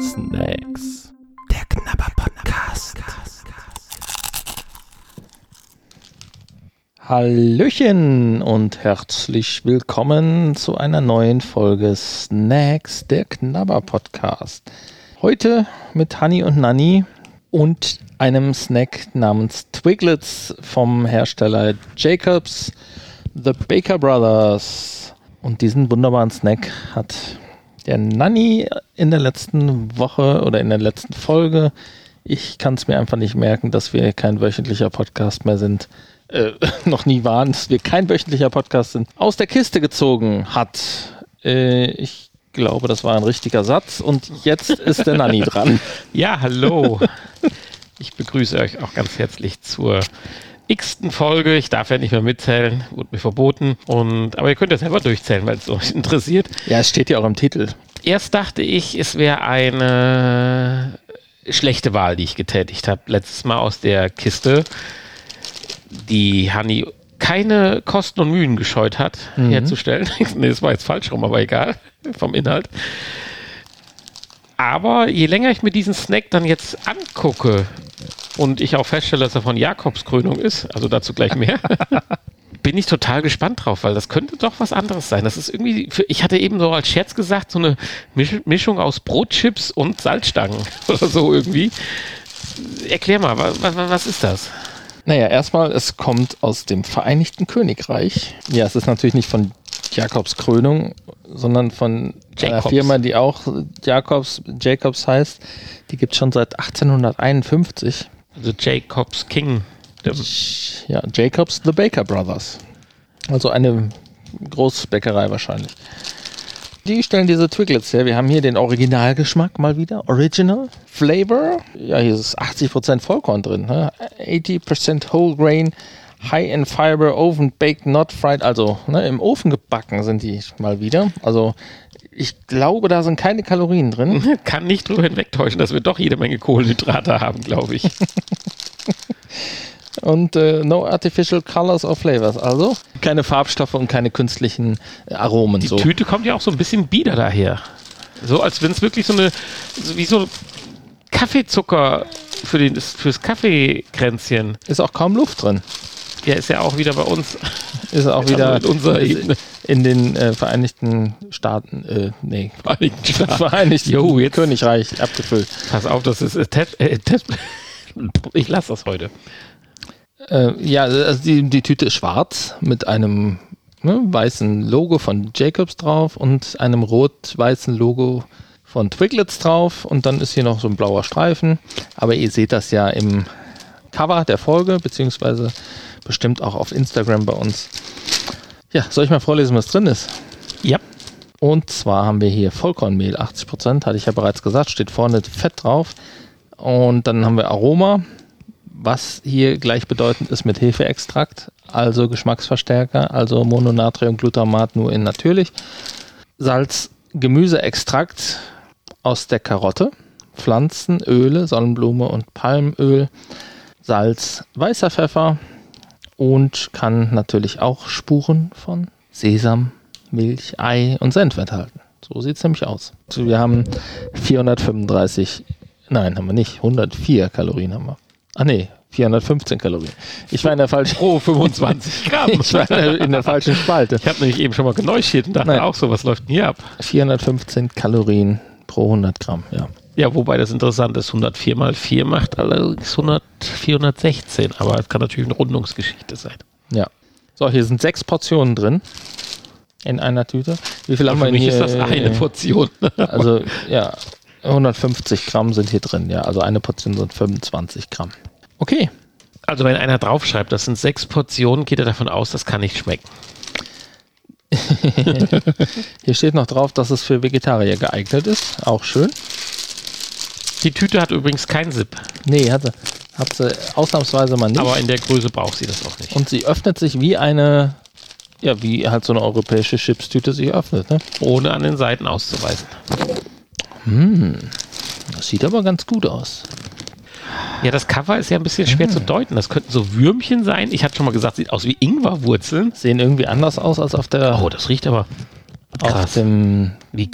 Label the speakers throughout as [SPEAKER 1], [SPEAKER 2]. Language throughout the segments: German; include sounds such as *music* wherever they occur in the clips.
[SPEAKER 1] Snacks. Der Knabber-Podcast. Hallöchen und herzlich willkommen zu einer neuen Folge Snacks, der Knabber-Podcast. Heute mit Honey und Nanny und einem Snack namens Twiglets vom Hersteller Jacobs, The Baker Brothers. Und diesen wunderbaren Snack hat der Nanny in der letzten Woche oder in der letzten Folge. Ich kann es mir einfach nicht merken, dass wir kein wöchentlicher Podcast mehr sind. Äh, *laughs* noch nie waren, dass wir kein wöchentlicher Podcast sind. Aus der Kiste gezogen hat. Äh, ich glaube, das war ein richtiger Satz. Und jetzt ist der Nanny dran. *laughs*
[SPEAKER 2] Ja, hallo. Ich begrüße euch auch ganz herzlich zur x-ten Folge. Ich darf ja nicht mehr mitzählen, wurde mir verboten. Und, aber ihr könnt ja selber durchzählen, weil es euch *laughs* interessiert.
[SPEAKER 1] Ja, es steht ja auch im Titel.
[SPEAKER 2] Erst dachte ich, es wäre eine schlechte Wahl, die ich getätigt habe. Letztes Mal aus der Kiste, die Hanni keine Kosten und Mühen gescheut hat,
[SPEAKER 1] Mhm.
[SPEAKER 2] herzustellen. *laughs* nee, das war jetzt falsch rum, aber egal, vom Inhalt. Aber je länger ich mir diesen Snack dann jetzt angucke und ich auch feststelle, dass er von Jakobskrönung ist, also dazu gleich mehr, *laughs* bin ich total gespannt drauf, weil das könnte doch was anderes sein. Das ist irgendwie, für, ich hatte eben so als Scherz gesagt, so eine Misch, Mischung aus Brotchips und Salzstangen *laughs* oder so irgendwie. Erklär mal, was, was, ist das?
[SPEAKER 1] Naja, erstmal, es kommt aus dem Vereinigten Königreich. Ja, es ist natürlich nicht von Jakobs Krönung, sondern von einer
[SPEAKER 2] Jacobs.
[SPEAKER 1] Firma, die auch Jakobs, Jacobs heißt. Die gibt es schon seit 1851.
[SPEAKER 2] Also Jacobs King.
[SPEAKER 1] Ja, Jacobs The Baker Brothers. Also eine Großbäckerei wahrscheinlich. Die stellen diese Twiglets her. Wir haben hier den Originalgeschmack mal wieder. Original Flavor. Ja, hier ist 80% Vollkorn drin. Ne? 80% Whole Grain. High in Fiber, Oven Baked, Not Fried. Also ne, im Ofen gebacken sind die mal wieder. Also ich glaube, da sind keine Kalorien drin. *laughs*
[SPEAKER 2] kann nicht drüber hinwegtäuschen, dass wir doch jede Menge Kohlenhydrate haben, glaube ich. *laughs*
[SPEAKER 1] Und äh, no artificial colors or flavors. Also keine Farbstoffe und keine künstlichen äh, Aromen.
[SPEAKER 2] Die
[SPEAKER 1] so.
[SPEAKER 2] Tüte kommt ja auch so ein bisschen bieder daher. So als wenn es wirklich so eine, so wie so Kaffeezucker für den, fürs Kaffeekränzchen.
[SPEAKER 1] Ist auch kaum Luft drin.
[SPEAKER 2] Ja, ist ja auch wieder bei uns.
[SPEAKER 1] Ist auch wieder
[SPEAKER 2] Also in unserer Ebene.
[SPEAKER 1] in den äh, Vereinigten Staaten, äh, nee,
[SPEAKER 2] Vereinigten *laughs* Staaten.
[SPEAKER 1] Vereinigten
[SPEAKER 2] Jo, jetzt-
[SPEAKER 1] Königreich abgefüllt.
[SPEAKER 2] Pass auf, das ist äh, Ted, äh, *laughs* Ich lasse das heute.
[SPEAKER 1] Äh, ja, also die, die Tüte ist schwarz mit einem ne, weißen Logo von Jacobs drauf und einem rot-weißen Logo von Twiglets drauf und dann ist hier noch so ein blauer Streifen. Aber ihr seht das ja im Cover der Folge, beziehungsweise bestimmt auch auf Instagram bei uns. Ja, soll ich mal vorlesen, was drin ist?
[SPEAKER 2] Ja.
[SPEAKER 1] Und zwar haben wir hier Vollkornmehl, 80%, hatte ich ja bereits gesagt, steht vorne Fett drauf. Und dann haben wir Aroma, was hier gleichbedeutend ist mit Hefeextrakt, also Geschmacksverstärker, also Mononatriumglutamat nur in natürlich. Salz, Gemüseextrakt aus der Karotte, Pflanzenöle, Sonnenblume und Palmöl, Salz, weißer Pfeffer und kann natürlich auch Spuren von Sesam, Milch, Ei und Senf enthalten. So sieht es nämlich aus. Also wir haben 435, nein, haben wir nicht, 104 Kalorien haben wir. Ah nee, 415 Kalorien. Ich war in der falschen, *laughs*
[SPEAKER 2] Pro 25 *laughs* Gramm.
[SPEAKER 1] ich war in der, falschen Spalte.
[SPEAKER 2] Ich habe nämlich eben schon mal geneuschiert und dachte
[SPEAKER 1] Nein.
[SPEAKER 2] auch so, was läuft denn hier ab?
[SPEAKER 1] 415 Kalorien pro 100 Gramm, ja.
[SPEAKER 2] Ja, wobei das interessant ist, 104 mal 4 macht allerdings 100, 416, aber es kann natürlich eine Rundungsgeschichte sein.
[SPEAKER 1] Ja. So, hier sind sechs Portionen drin. In einer Tüte. Wie viel haben wir hier?
[SPEAKER 2] ist das eine Portion. *laughs*
[SPEAKER 1] Also, ja, 150 Gramm sind hier drin, ja. Also eine Portion sind 25 Gramm. Okay.
[SPEAKER 2] Also wenn einer draufschreibt, das sind sechs Portionen, geht er davon aus, das kann nicht schmecken. *laughs*
[SPEAKER 1] Hier steht noch drauf, dass es für Vegetarier geeignet ist. Auch schön.
[SPEAKER 2] Die Tüte hat übrigens kein Zip,
[SPEAKER 1] Nee, hat sie, hat sie ausnahmsweise mal nicht.
[SPEAKER 2] aber in der Größe braucht sie das auch nicht.
[SPEAKER 1] Und sie öffnet sich wie eine, ja, wie halt so eine europäische Chipstüte sich öffnet. Ne?
[SPEAKER 2] Ohne an den Seiten auszuweisen.
[SPEAKER 1] Das sieht aber ganz gut aus.
[SPEAKER 2] Ja, das Cover ist ja ein bisschen schwer zu deuten. Das könnten so Würmchen sein. Ich hatte schon mal gesagt, sieht aus wie Ingwerwurzeln.
[SPEAKER 1] Sehen irgendwie anders aus als auf der
[SPEAKER 2] Oh, das riecht aber
[SPEAKER 1] auf
[SPEAKER 2] krass.
[SPEAKER 1] dem
[SPEAKER 2] Wie,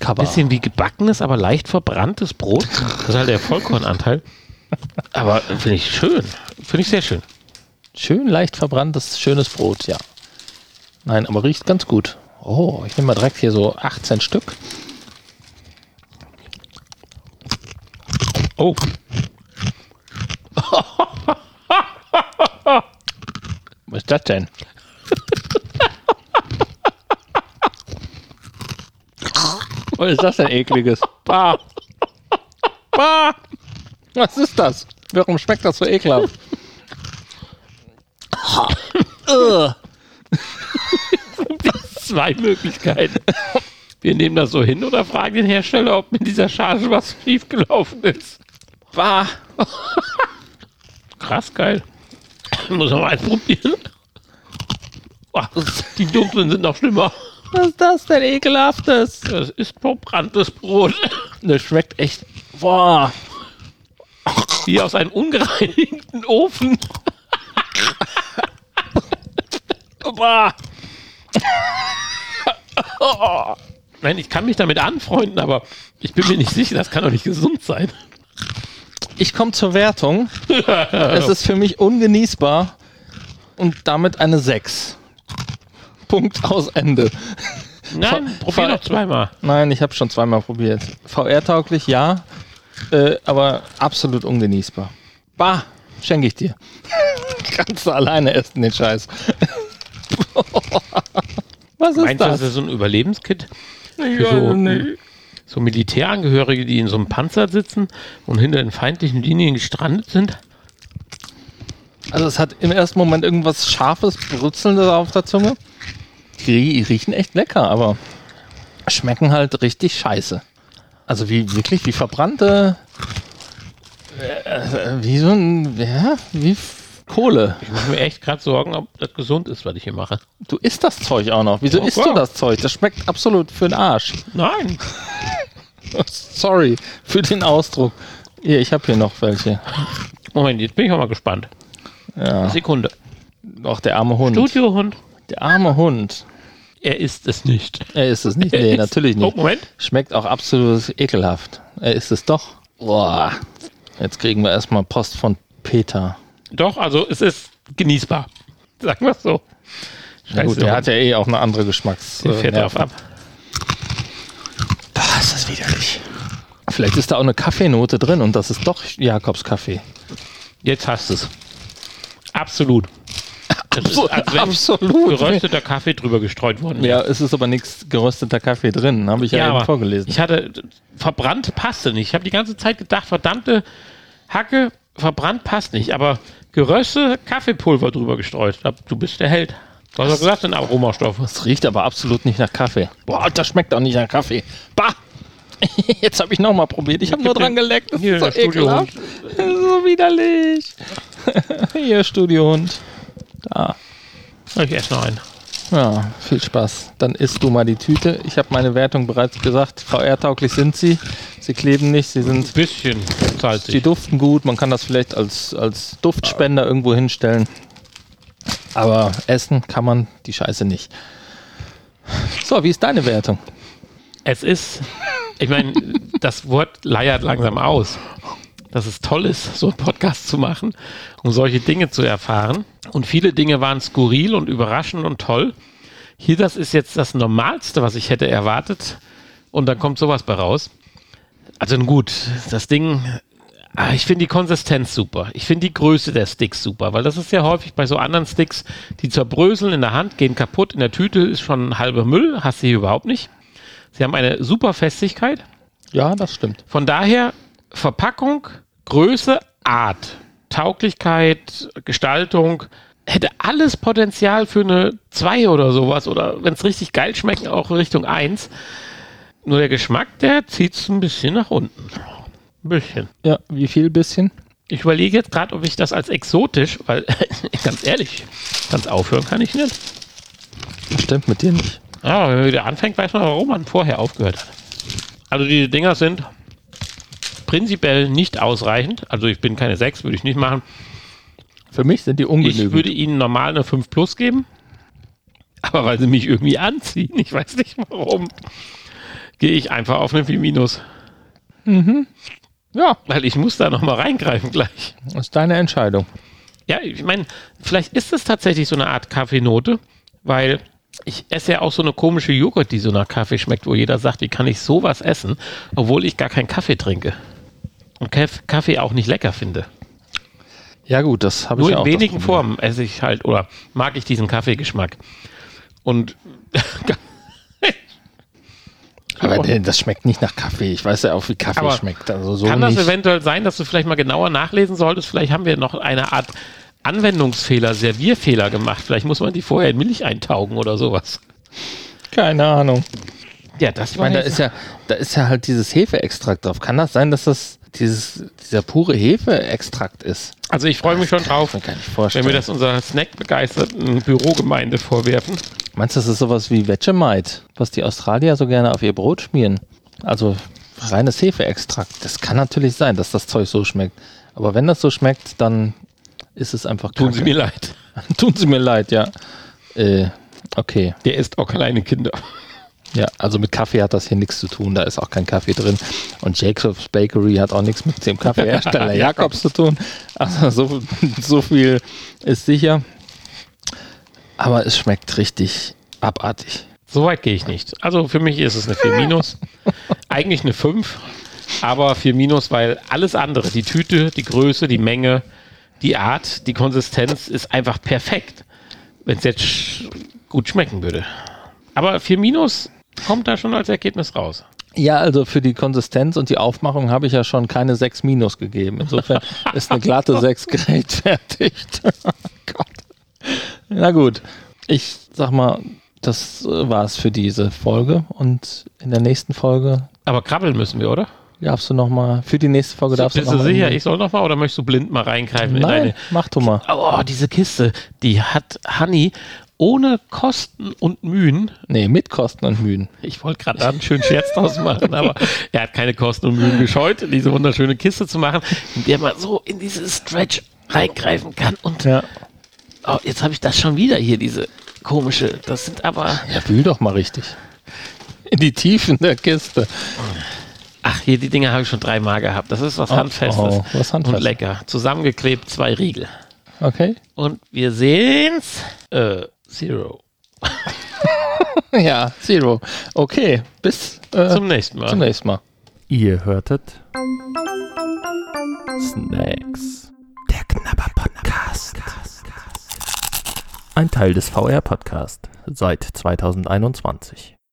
[SPEAKER 1] Kaba.
[SPEAKER 2] Bisschen wie gebackenes, aber leicht verbranntes Brot. Das ist halt der Vollkornanteil. Aber finde ich schön. Finde ich sehr schön.
[SPEAKER 1] Schön leicht verbranntes, schönes Brot, ja. Nein, aber riecht ganz gut. Oh, ich nehme mal direkt hier so 18 Stück.
[SPEAKER 2] Oh, *laughs*
[SPEAKER 1] Was ist das denn? Was ist das denn ekliges? *laughs* Bah. Bah. Was ist das? Warum schmeckt das so ekelhaft? *laughs*
[SPEAKER 2] Zwei Möglichkeiten. Wir nehmen das so hin oder fragen den Hersteller, ob mit dieser Charge was schiefgelaufen ist.
[SPEAKER 1] bah.
[SPEAKER 2] Krass geil. Muss man mal eins probieren. Die dunklen sind noch schlimmer.
[SPEAKER 1] Was ist das denn ekelhaftes?
[SPEAKER 2] Das ist verbranntes Brot.
[SPEAKER 1] Das schmeckt echt. Boah.
[SPEAKER 2] Wie aus einem ungereinigten Ofen.
[SPEAKER 1] Boah.
[SPEAKER 2] Nein, ich kann mich damit anfreunden, aber ich bin mir nicht sicher, das kann doch nicht gesund sein.
[SPEAKER 1] Ich komme zur Wertung. *laughs* es ist für mich ungenießbar und damit eine 6. Punkt aus Ende.
[SPEAKER 2] Nein, probier noch zweimal.
[SPEAKER 1] Nein, ich habe schon zweimal probiert. VR-tauglich, ja, äh, aber absolut ungenießbar. Bah, schenke ich dir. *laughs* Kannst du alleine essen, den Scheiß. *laughs* Was ist
[SPEAKER 2] Meinst du, das
[SPEAKER 1] das?
[SPEAKER 2] ist so ein Überlebenskit? Für
[SPEAKER 1] Ja,
[SPEAKER 2] so,
[SPEAKER 1] nee.
[SPEAKER 2] so Militärangehörige, die in so einem Panzer sitzen und hinter den feindlichen Linien gestrandet sind?
[SPEAKER 1] Also es hat im ersten Moment irgendwas Scharfes, Brutzelndes auf der Zunge. Die riechen echt lecker, aber schmecken halt richtig scheiße. Also wie wirklich wie verbrannte, äh, wie so ein, ja, wie Kohle.
[SPEAKER 2] Ich mache mir echt gerade Sorgen, ob das gesund ist, was ich hier mache.
[SPEAKER 1] Du isst das Zeug auch noch. Wieso
[SPEAKER 2] Oh,
[SPEAKER 1] isst
[SPEAKER 2] klar.
[SPEAKER 1] du das Zeug? Das schmeckt absolut für den Arsch.
[SPEAKER 2] Nein. *laughs*
[SPEAKER 1] Sorry für den Ausdruck. Hier, ich habe hier noch welche.
[SPEAKER 2] Moment, jetzt bin ich auch mal gespannt.
[SPEAKER 1] Ja,
[SPEAKER 2] Sekunde.
[SPEAKER 1] auch der arme Hund.
[SPEAKER 2] Studiohund.
[SPEAKER 1] Der arme Hund.
[SPEAKER 2] Er isst es nicht.
[SPEAKER 1] Er ist es nicht.
[SPEAKER 2] Er
[SPEAKER 1] Nee,
[SPEAKER 2] ist-
[SPEAKER 1] natürlich
[SPEAKER 2] Oh,
[SPEAKER 1] nicht.
[SPEAKER 2] Moment.
[SPEAKER 1] Schmeckt auch absolut ekelhaft. Er ist es doch. Boah. Jetzt kriegen wir erstmal Post von Peter.
[SPEAKER 2] Doch, also es ist genießbar. Sagen wir es so.
[SPEAKER 1] Na gut, der hat ja eh auch eine andere Geschmacks.
[SPEAKER 2] der fährt
[SPEAKER 1] äh,
[SPEAKER 2] drauf ab.
[SPEAKER 1] Boah, ist das widerlich. Vielleicht ist da auch eine Kaffeenote drin und das ist doch Jakobs Kaffee.
[SPEAKER 2] Jetzt hast du es. Absolut. Das ist, als
[SPEAKER 1] Absolut.
[SPEAKER 2] gerösteter Kaffee drüber gestreut worden.
[SPEAKER 1] Ja, es ist aber nichts gerösteter Kaffee drin, habe ich ja, eben
[SPEAKER 2] aber
[SPEAKER 1] vorgelesen.
[SPEAKER 2] Ich hatte verbrannt passte nicht. Ich habe die ganze Zeit gedacht, verdammte Hacke, verbrannt passt nicht. Aber geröstete Kaffeepulver drüber gestreut. Du bist der Held. Du hast doch gesagt, sind Aromastoffe.
[SPEAKER 1] Es riecht aber absolut nicht nach Kaffee. Boah, das schmeckt auch nicht nach Kaffee. Bah! *laughs* Jetzt habe ich nochmal probiert. Ich habe nur dran geleckt. Das
[SPEAKER 2] Hier,
[SPEAKER 1] ist so ekelhaft. Das ist so widerlich. *laughs* Hier, Studiohund. Da.
[SPEAKER 2] Ich esse noch einen.
[SPEAKER 1] Ja, viel Spaß. Dann isst du mal die Tüte. Ich habe meine Wertung bereits gesagt. VR-tauglich sind sie. Sie kleben nicht. Sie
[SPEAKER 2] Ein
[SPEAKER 1] sind,
[SPEAKER 2] bisschen
[SPEAKER 1] sie
[SPEAKER 2] salzig.
[SPEAKER 1] duften gut. Man kann das vielleicht als, als Duftspender irgendwo hinstellen. Aber essen kann man die Scheiße nicht. So, wie ist deine Wertung?
[SPEAKER 2] Es ist, ich meine, das Wort leiert langsam aus. Dass es toll ist, so einen Podcast zu machen, um solche Dinge zu erfahren. Und viele Dinge waren skurril und überraschend und toll. Hier, das ist jetzt das Normalste, was ich hätte erwartet. Und dann kommt sowas bei raus. Also gut, das Ding, ah, ich finde die Konsistenz super. Ich finde die Größe der Sticks super, weil das ist ja häufig bei so anderen Sticks, die zerbröseln in der Hand, gehen kaputt. In der Tüte ist schon halber Müll, hast du hier überhaupt nicht. Sie haben eine super Festigkeit.
[SPEAKER 1] Ja, das stimmt.
[SPEAKER 2] Von daher Verpackung, Größe, Art, Tauglichkeit, Gestaltung, hätte alles Potenzial für eine 2 oder sowas oder wenn es richtig geil schmeckt, auch Richtung 1. Nur der Geschmack, der zieht es ein bisschen nach unten. Ein bisschen.
[SPEAKER 1] Ja, wie viel bisschen?
[SPEAKER 2] Ich überlege jetzt gerade, ob ich das als exotisch, weil *laughs* ganz ehrlich, ganz aufhören kann ich nicht.
[SPEAKER 1] Stimmt mit dir nicht.
[SPEAKER 2] Ja, wenn man wieder anfängt, weiß man, warum man vorher aufgehört hat. Also diese Dinger sind prinzipiell nicht ausreichend. Also ich bin keine 6, würde ich nicht machen.
[SPEAKER 1] Für mich sind die
[SPEAKER 2] Ich
[SPEAKER 1] ungenügend.
[SPEAKER 2] würde ihnen normal eine 5 plus geben. Aber weil sie mich irgendwie anziehen. Ich weiß nicht warum. gehe ich einfach auf eine 4 minus.
[SPEAKER 1] Ja,
[SPEAKER 2] Weil ich muss da nochmal reingreifen gleich.
[SPEAKER 1] das ist deine Entscheidung.
[SPEAKER 2] Ja, ich meine, vielleicht ist es tatsächlich so eine Art Kaffeenote, weil ich esse ja auch so eine komische Joghurt, die so nach Kaffee schmeckt, wo jeder sagt, wie kann ich sowas essen, obwohl ich gar keinen Kaffee trinke. Und Kaff- Kaffee auch nicht lecker finde.
[SPEAKER 1] Ja gut, das habe ich
[SPEAKER 2] Nur
[SPEAKER 1] ja
[SPEAKER 2] in
[SPEAKER 1] auch.
[SPEAKER 2] wenigen. Formen esse ich halt oder mag ich diesen Kaffeegeschmack. Und *laughs*
[SPEAKER 1] Aber das schmeckt nicht nach Kaffee. Ich weiß ja auch, wie Kaffee
[SPEAKER 2] Aber
[SPEAKER 1] schmeckt. Also so
[SPEAKER 2] kann das
[SPEAKER 1] nicht.
[SPEAKER 2] eventuell sein, dass du vielleicht mal genauer nachlesen solltest? Vielleicht haben wir noch eine Art Anwendungsfehler, Servierfehler gemacht. Vielleicht muss man die vorher in Milch eintaugen oder sowas.
[SPEAKER 1] Keine Ahnung.
[SPEAKER 2] Ja, das
[SPEAKER 1] Ich meine, da ist ja, da ist ja halt dieses Hefeextrakt drauf. Kann das sein, dass das dieses, dieser pure Hefeextrakt ist?
[SPEAKER 2] Also ich freue mich schon drauf,
[SPEAKER 1] Kann ich gar nicht
[SPEAKER 2] wenn
[SPEAKER 1] vorstellen.
[SPEAKER 2] wir das unserer Snack-begeisterten Bürogemeinde vorwerfen.
[SPEAKER 1] Meinst du, das ist sowas wie Vegemite, was die Australier so gerne auf ihr Brot schmieren? Also reines Hefeextrakt. Das kann natürlich sein, dass das Zeug so schmeckt. Aber wenn das so schmeckt, dann ist es einfach
[SPEAKER 2] Tun
[SPEAKER 1] Kacke.
[SPEAKER 2] Sie mir leid. *laughs*
[SPEAKER 1] Tun Sie mir leid, ja. Äh, okay.
[SPEAKER 2] Der isst auch kleine Kinder.
[SPEAKER 1] Ja, also mit Kaffee hat das hier nichts zu tun, da ist auch kein Kaffee drin. Und Jacobs Bakery hat auch nichts mit dem Kaffeehersteller *laughs* Jakobs zu tun. Also so, so viel ist sicher. Aber es schmeckt richtig abartig.
[SPEAKER 2] So weit gehe ich nicht. Also für mich ist es eine 4 minus. *laughs* Eigentlich eine 5, aber 4 minus, weil alles andere, die Tüte, die Größe, die Menge, die Art, die Konsistenz ist einfach perfekt. Wenn es jetzt sch gut schmecken würde. Aber 4 minus kommt da schon als Ergebnis raus.
[SPEAKER 1] Ja, also für die Konsistenz und die Aufmachung habe ich ja schon keine 6 Minus gegeben. Insofern *laughs* ist eine glatte 6 gerechtfertigt. *laughs* oh Gott. Na gut, ich sag mal, das äh, war's für diese Folge. Und in der nächsten Folge
[SPEAKER 2] Aber krabbeln müssen wir, oder?
[SPEAKER 1] darfst du noch mal für die nächste Folge darfst
[SPEAKER 2] Bist
[SPEAKER 1] du
[SPEAKER 2] du
[SPEAKER 1] noch mal
[SPEAKER 2] sicher, ich soll noch mal oder möchtest du blind mal reingreifen in
[SPEAKER 1] Nein,
[SPEAKER 2] deine
[SPEAKER 1] mach du mal.
[SPEAKER 2] Oh, diese Kiste, die hat Honey ohne Kosten und Mühen.
[SPEAKER 1] Nee, mit Kosten und Mühen.
[SPEAKER 2] Ich wollte gerade einen schönen Scherz draus machen, aber *laughs* er hat keine Kosten und Mühen gescheut, diese wunderschöne Kiste zu machen, in der man so in dieses Stretch reingreifen kann. Und
[SPEAKER 1] Ja.
[SPEAKER 2] oh, jetzt habe ich das schon wieder hier, diese komische. Das sind aber,
[SPEAKER 1] Ja, wühl doch mal richtig. In die Tiefen der Kiste.
[SPEAKER 2] ach, hier die Dinger habe ich schon dreimal gehabt. Das ist was
[SPEAKER 1] Oh,
[SPEAKER 2] Handfestes
[SPEAKER 1] oh, was
[SPEAKER 2] und
[SPEAKER 1] Handfestes.
[SPEAKER 2] lecker. Zusammengeklebt, zwei Riegel.
[SPEAKER 1] Okay.
[SPEAKER 2] Und wir sehen's. Äh, Zero. *laughs*
[SPEAKER 1] Ja, Zero. Okay, bis äh,
[SPEAKER 2] Zum nächsten Mal.
[SPEAKER 1] zum nächsten Mal.
[SPEAKER 3] Ihr hörtet Snacks. Der Knabber Podcast. Ein Teil des VR Podcast seit 2021.